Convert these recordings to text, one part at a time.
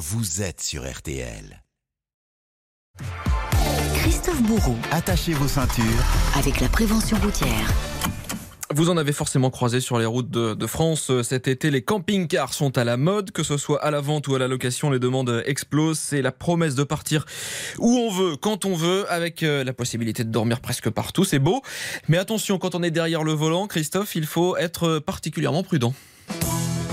vous êtes sur RTL. Christophe Bourreau, Attachez vos ceintures. avec la prévention routière. Vous en avez forcément croisé sur les routes de, de France euh, cet été. Les camping-cars sont à la mode, que ce soit à la vente ou à la location. Les demandes explosent. C'est la promesse de partir où on veut, quand on veut, avec euh, la possibilité de dormir presque partout. C'est beau. Mais attention, quand on est derrière le volant, Christophe, il faut être particulièrement prudent.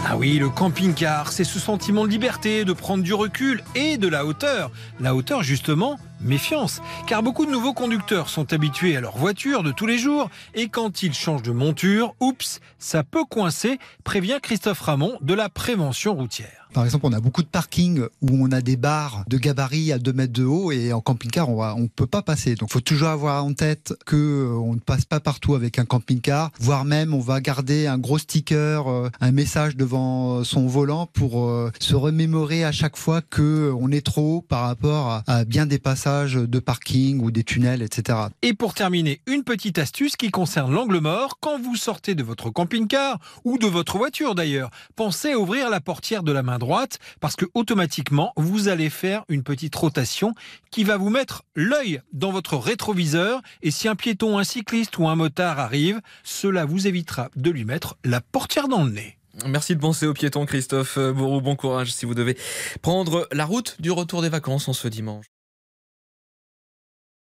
Ah oui, le camping-car, c'est ce sentiment de liberté, de prendre du recul et de la hauteur. La hauteur, justement, méfiance. Car beaucoup de nouveaux conducteurs sont habitués à leur voiture de tous les jours et quand ils changent de monture, oups, ça peut coincer, prévient Christophe Ramon de la prévention routière. Par exemple, on a beaucoup de parkings où on a des barres de gabarit à 2 mètres de haut et en camping-car, on ne peut pas passer. Donc, il faut toujours avoir en tête que euh, on ne passe pas partout avec un camping-car, voire même on va garder un gros sticker, euh, un message devant euh, son volant pour se remémorer à chaque fois que on est trop haut par rapport à bien des passages de parking ou des tunnels, etc. Et pour terminer, une petite astuce qui concerne l'angle mort. Quand vous sortez de votre camping-car ou de votre voiture d'ailleurs, pensez à ouvrir la portière de la main droite parce que automatiquement vous allez faire une petite rotation qui va vous mettre l'œil dans votre rétroviseur et si un piéton, un cycliste ou un motard arrive, cela vous évitera de lui mettre la portière dans le nez. Merci de penser aux piétons, Christophe Bourreau. Bon courage si vous devez prendre la route du retour des vacances en ce dimanche.